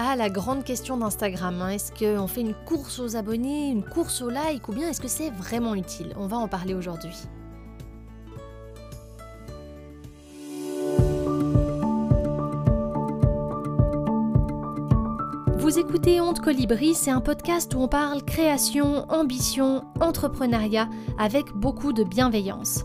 Ah, la grande question d'Instagram, hein. est-ce qu'on fait une course aux abonnés, une course aux likes ou bien est-ce que c'est vraiment utile? On va en parler aujourd'hui. Vous écoutez Honte Colibri, c'est un podcast où on parle création, ambition, entrepreneuriat avec beaucoup de bienveillance.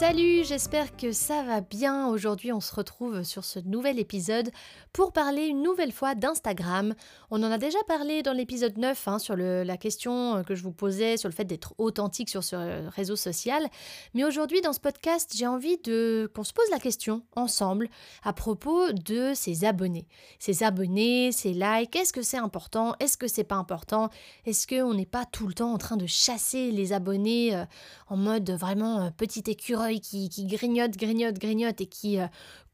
Salut, j'espère que ça va bien. Aujourd'hui, on se retrouve sur ce nouvel épisode pour parler une nouvelle fois d'Instagram. On en a déjà parlé dans l'épisode 9 hein, sur la question que je vous posais sur le fait d'être authentique sur ce réseau social. Mais aujourd'hui, dans ce podcast, j'ai envie qu'on se pose la question ensemble à propos de ses abonnés. Ses abonnés, ses likes, est-ce que c'est important? Est-ce que c'est pas important? Est-ce qu'on n'est pas tout le temps en train de chasser les abonnés euh, en mode vraiment euh, petit écureuil qui, grignote, grignote, grignote et qui euh,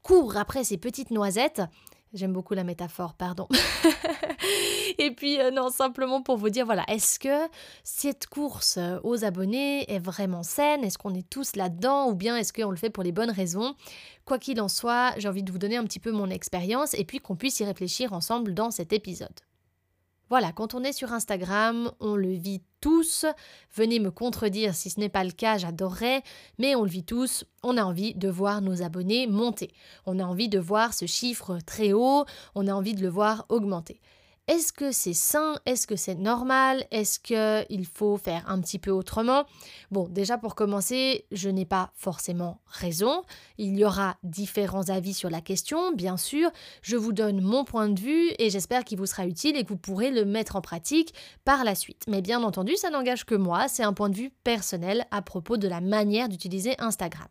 court après ses petites noisettes. J'aime beaucoup la métaphore, pardon. et puis, euh, non, simplement pour vous dire, voilà, est-ce que cette course euh, aux abonnés est vraiment saine? Est-ce qu'on est tous là-dedans? Ou bien est-ce qu'on le fait pour les bonnes raisons? Quoi qu'il en soit, j'ai envie de vous donner un petit peu mon expérience et puis qu'on puisse y réfléchir ensemble dans cet épisode. Voilà, quand on est sur Instagram, on le vit tous. Venez me contredire si ce n'est pas le cas, j'adorerais, mais on le vit tous. On a envie de voir nos abonnés monter. On a envie de voir ce chiffre très haut, on a envie de le voir augmenter. Est-ce que c'est sain? Est-ce que c'est normal? Est-ce qu'il faut faire un petit peu autrement? Bon, déjà pour commencer, je n'ai pas forcément raison. Il y aura différents avis sur la question, bien sûr. Je vous donne mon point de vue et j'espère qu'il vous sera utile et que vous pourrez le mettre en pratique par la suite. Mais bien entendu, ça n'engage que moi, c'est un point de vue personnel à propos de la manière d'utiliser Instagram.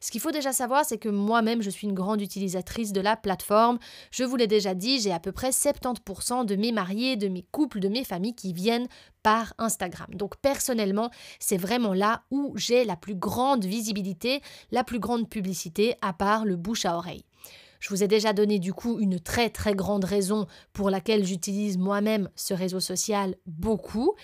Ce qu'il faut déjà savoir, c'est que moi-même, je suis une grande utilisatrice de la plateforme. Je vous l'ai déjà dit, j'ai à peu près 70% de mes mariés, de mes couples, de mes familles qui viennent par Instagram. Donc personnellement, c'est vraiment là où j'ai la plus grande visibilité, la plus grande publicité, à part le bouche à oreille. Je vous ai déjà donné du coup une très très grande raison pour laquelle j'utilise moi-même ce réseau social beaucoup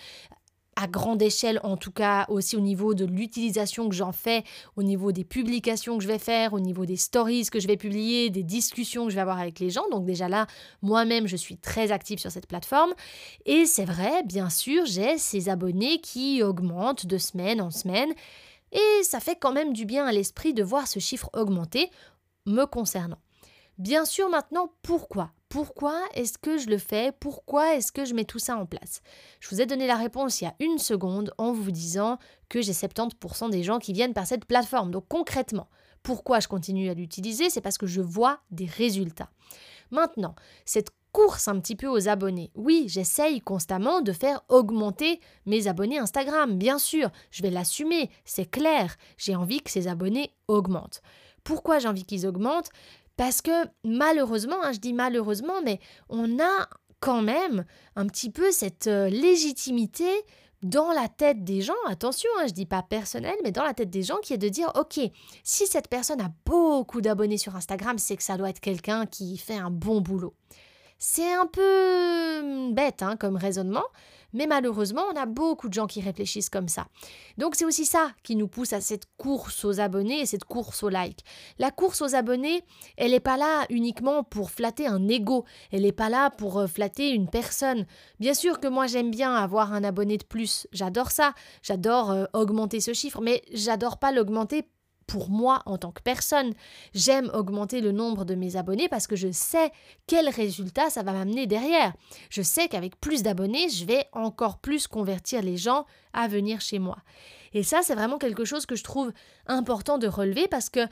à grande échelle, en tout cas aussi au niveau de l'utilisation que j'en fais, au niveau des publications que je vais faire, au niveau des stories que je vais publier, des discussions que je vais avoir avec les gens. Donc déjà là, moi-même, je suis très active sur cette plateforme. Et c'est vrai, bien sûr, j'ai ces abonnés qui augmentent de semaine en semaine. Et ça fait quand même du bien à l'esprit de voir ce chiffre augmenter me concernant. Bien sûr, maintenant, pourquoi? Pourquoi est-ce que je le fais? Pourquoi est-ce que je mets tout ça en place? Je vous ai donné la réponse il y a une seconde en vous disant que j'ai 70% des gens qui viennent par cette plateforme. Donc concrètement, pourquoi je continue à l'utiliser? C'est parce que je vois des résultats. Maintenant, cette course un petit peu aux abonnés. Oui, j'essaye constamment de faire augmenter mes abonnés Instagram, bien sûr, je vais l'assumer, c'est clair, j'ai envie que ces abonnés augmentent. Pourquoi j'ai envie qu'ils augmentent? Parce que malheureusement, hein, je dis malheureusement, mais on a quand même un petit peu cette euh, légitimité dans la tête des gens, attention, hein, je dis pas personnel, mais dans la tête des gens qui est de dire, ok, si cette personne a beaucoup d'abonnés sur Instagram, c'est que ça doit être quelqu'un qui fait un bon boulot. C'est un peu hum, bête hein, comme raisonnement, mais malheureusement, on a beaucoup de gens qui réfléchissent comme ça. Donc c'est aussi ça qui nous pousse à cette course aux abonnés et cette course aux likes. La course aux abonnés, elle n'est pas là uniquement pour flatter un ego, elle n'est pas là pour euh, flatter une personne. Bien sûr que moi j'aime bien avoir un abonné de plus, j'adore ça, j'adore euh, augmenter ce chiffre, mais j'adore pas l'augmenter pour moi en tant que personne. J'aime augmenter le nombre de mes abonnés parce que je sais quel résultat ça va m'amener derrière. Je sais qu'avec plus d'abonnés, je vais encore plus convertir les gens à venir chez moi. Et ça, c'est vraiment quelque chose que je trouve important de relever parce que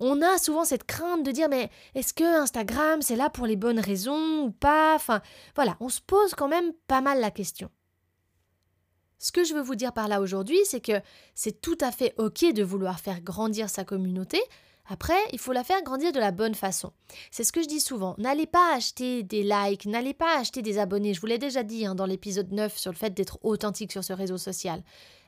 on a souvent cette crainte de dire mais est-ce que Instagram c'est là pour les bonnes raisons ou pas? Enfin voilà, on se pose quand même pas mal la question. Ce que je veux vous dire par là aujourd'hui, c'est que c'est tout à fait OK de vouloir faire grandir sa communauté. Après, il faut la faire grandir de la bonne façon. C'est ce que je dis souvent. N'allez pas acheter des likes, n'allez pas acheter des abonnés. Je vous l'ai déjà dit hein, dans l'épisode 9 sur le fait d'être authentique sur ce réseau social.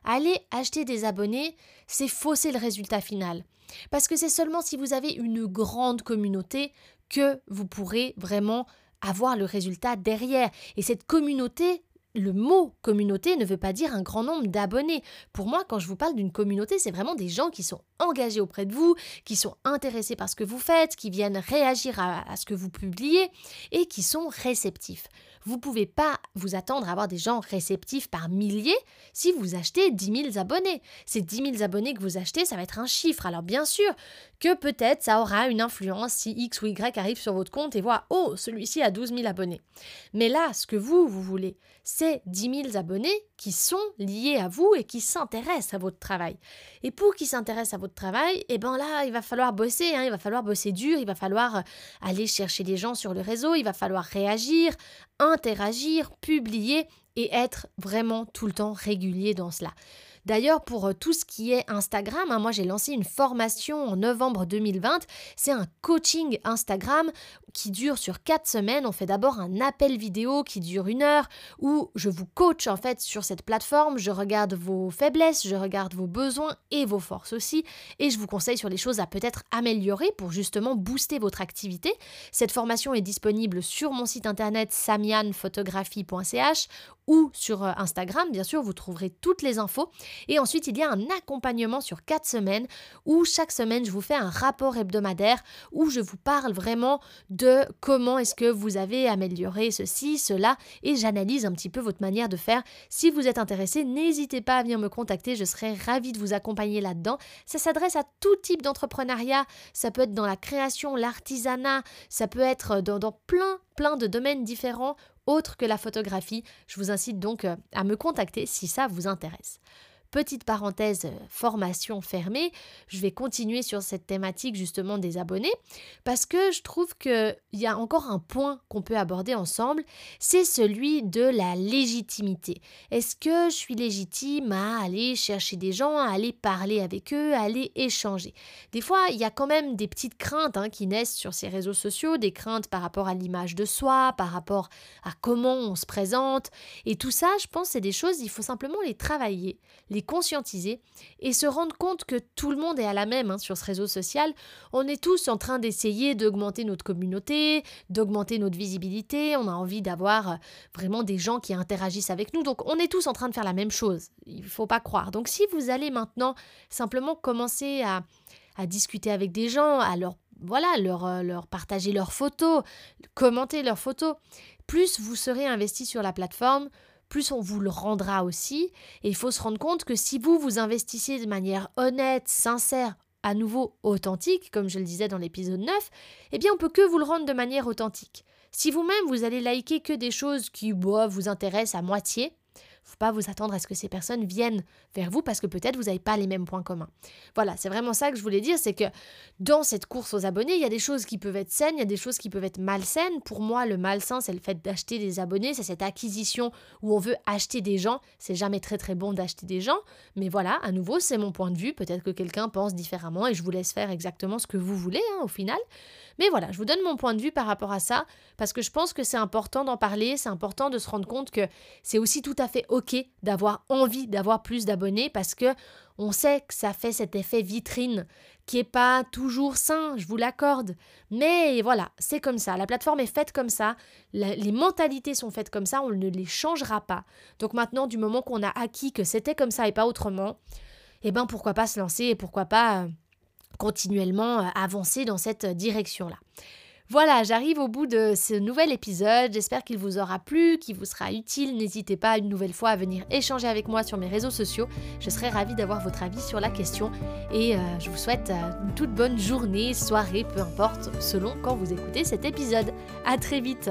Aller acheter des abonnés, c'est fausser le résultat final. Parce que c'est seulement si vous avez une grande communauté que vous pourrez vraiment avoir le résultat derrière. Et cette communauté, le mot communauté ne veut pas dire un grand nombre d'abonnés. Pour moi, quand je vous parle d'une communauté, c'est vraiment des gens qui sont engagés auprès de vous, qui sont intéressés par ce que vous faites, qui viennent réagir à, ce que vous publiez et qui sont réceptifs. Vous ne pouvez pas vous attendre à avoir des gens réceptifs par milliers si vous achetez 10 000 abonnés. Ces 10 000 abonnés que vous achetez, ça va être un chiffre. Alors bien sûr que peut-être ça aura une influence si X ou Y arrive sur votre compte et voit Oh, celui-ci a 12 000 abonnés. Mais là, ce que vous, vous voulez, c'est 10 000 abonnés qui sont liés à vous et qui s'intéressent à votre travail. Et pour qu'ils s'intéressent à votre travail, eh ben là, il va falloir bosser, hein, il va falloir bosser dur, il va falloir euh, aller chercher des gens sur le réseau, il va falloir réagir, interagir, publier et être vraiment tout le temps régulier dans cela. D'ailleurs, pour euh, tout ce qui est Instagram, hein, moi j'ai lancé une formation en novembre 2020. C'est un coaching Instagram qui dure sur quatre semaines. On fait d'abord un appel vidéo qui dure une heure où je vous coach en fait sur cette plateforme. Je regarde vos faiblesses, je regarde vos besoins et vos forces aussi. Et je vous conseille sur les choses à peut-être améliorer pour justement booster votre activité. Cette formation est disponible sur mon site internet samianphotographie.ch ou sur euh, Instagram, bien sûr, vous trouverez toutes les infos. Et ensuite, il y a un accompagnement sur quatre semaines où chaque semaine, je vous fais un rapport hebdomadaire où je vous parle vraiment de comment est-ce que vous avez amélioré ceci, cela, et j'analyse un petit peu votre manière de faire. Si vous êtes intéressé, n'hésitez pas à venir me contacter, je serai ravie de vous accompagner là-dedans. Ça s'adresse à tout type d'entrepreneuriat, ça peut être dans la création, l'artisanat, ça peut être dans, dans plein, plein de domaines différents autres que la photographie. Je vous incite donc euh, à me contacter si ça vous intéresse. Petite parenthèse, euh, formation fermée, je vais continuer sur cette thématique justement des abonnés parce que je trouve qu'il y a encore un point qu'on peut aborder ensemble, c'est celui de la légitimité. Est-ce que je suis légitime à aller chercher des gens, à aller parler avec eux, à aller échanger? Des fois, il y a quand même des petites craintes hein, qui naissent sur ces réseaux sociaux, des craintes par rapport à l'image de soi, par rapport à comment on se présente. Et tout ça, je pense, c'est des choses, il faut simplement les travailler, conscientiser et se rendre compte que tout le monde est à la même hein, sur ce réseau social. On est tous en train d'essayer d'augmenter notre communauté, d'augmenter notre visibilité. On a envie d'avoir euh, vraiment des gens qui interagissent avec nous. Donc on est tous en train de faire la même chose. Il ne faut pas croire. Donc si vous allez maintenant simplement commencer à, discuter avec des gens, à leur voilà, euh, leur partager leurs photos, commenter leurs photos. Plus vous serez investi sur la plateforme, plus on vous le rendra aussi. Et il faut se rendre compte que si vous vous investissez de manière honnête, sincère, à nouveau authentique, comme je le disais dans l'épisode 9, eh bien on peut que vous le rendre de manière authentique. Si vous-même vous allez liker que des choses qui boh, vous intéressent à moitié, faut pas vous attendre à ce que ces personnes viennent vers vous parce que peut-être vous n'avez pas les mêmes points communs. Voilà, c'est vraiment ça que je voulais dire, c'est que dans cette course aux abonnés, il y a des choses qui peuvent être saines, il y a des choses qui peuvent être malsaines. Pour moi, le malsain, c'est le fait d'acheter des abonnés, c'est cette acquisition où on veut acheter des gens. C'est jamais très très bon d'acheter des gens, mais voilà, à nouveau, c'est mon point de vue. Peut-être que quelqu'un pense différemment et je vous laisse faire exactement ce que vous voulez hein, au final. Mais voilà, je vous donne mon point de vue par rapport à ça, parce que je pense que c'est important d'en parler, c'est important de se rendre compte que c'est aussi tout à fait ok d'avoir envie d'avoir plus d'abonnés, parce que on sait que ça fait cet effet vitrine qui est pas toujours sain, je vous l'accorde. Mais voilà, c'est comme ça. La plateforme est faite comme ça. les mentalités sont faites comme ça. On ne les changera pas. Donc maintenant, du moment qu'on a acquis que c'était comme ça et pas autrement, eh ben pourquoi pas se lancer et pourquoi pas euh, continuellement euh, avancer dans cette direction-là. Voilà, j'arrive au bout de ce nouvel épisode. J'espère qu'il vous aura plu, qu'il vous sera utile. N'hésitez pas une nouvelle fois à venir échanger avec moi sur mes réseaux sociaux. Je serai ravie d'avoir votre avis sur la question. Et euh, je vous souhaite euh, une toute bonne journée, soirée, peu importe, selon quand vous écoutez cet épisode. À très vite